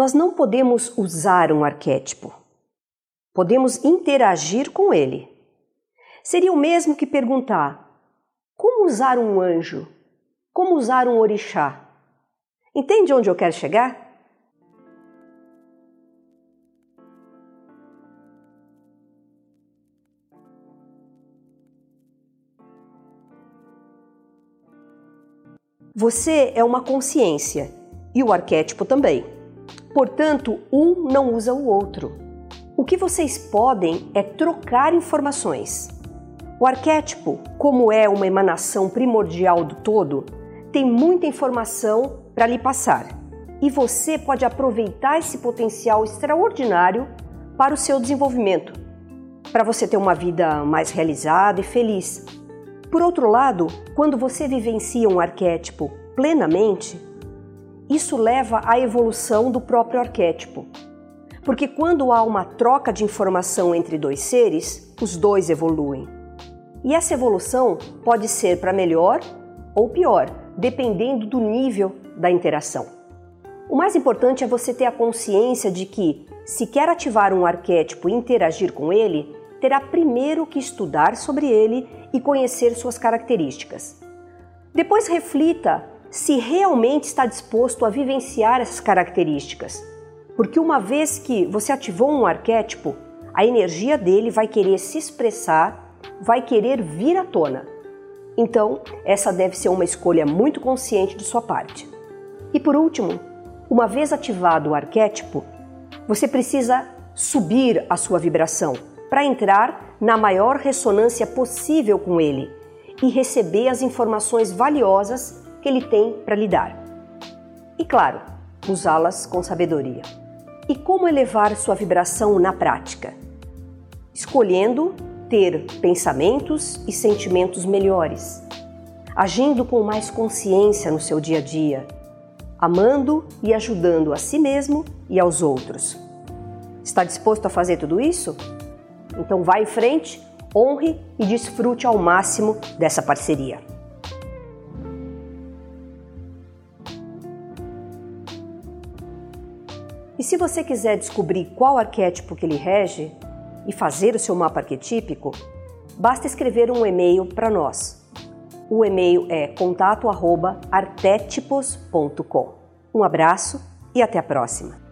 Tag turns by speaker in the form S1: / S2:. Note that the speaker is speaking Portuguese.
S1: Nós não podemos usar um arquétipo. Podemos interagir com ele. Seria o mesmo que perguntar: como usar um anjo? Como usar um orixá? Entende onde eu quero chegar? Você é uma consciência e o arquétipo também. Portanto, um não usa o outro. O que vocês podem é trocar informações. O arquétipo, como é uma emanação primordial do todo, tem muita informação para lhe passar e você pode aproveitar esse potencial extraordinário para o seu desenvolvimento, para você ter uma vida mais realizada e feliz. Por outro lado, quando você vivencia um arquétipo plenamente, isso leva à evolução do próprio arquétipo. Porque quando há uma troca de informação entre dois seres, os dois evoluem. E essa evolução pode ser para melhor ou pior, dependendo do nível da interação. O mais importante é você ter a consciência de que, se quer ativar um arquétipo e interagir com ele, terá primeiro que estudar sobre ele e conhecer suas características. Depois reflita se realmente está disposto a vivenciar essas características. Porque uma vez que você ativou um arquétipo, a energia dele vai querer se expressar, vai querer vir à tona. Então, essa deve ser uma escolha muito consciente de sua parte. E por último, uma vez ativado o arquétipo, você precisa subir a sua vibração para entrar na maior ressonância possível com ele e receber as informações valiosas que ele tem para lhe dar. E claro, usá-las com sabedoria. E como elevar sua vibração na prática? Escolhendo ter pensamentos e sentimentos melhores, agindo com mais consciência no seu dia a dia, amando e ajudando a si mesmo e aos outros. Está disposto a fazer tudo isso? Então vá em frente, honre e desfrute ao máximo dessa parceria. E se você quiser descobrir qual arquétipo que ele rege e fazer o seu mapa arquetípico, basta escrever um e-mail para nós. O e-mail é contato@arquetipos.com. Um abraço e até a próxima.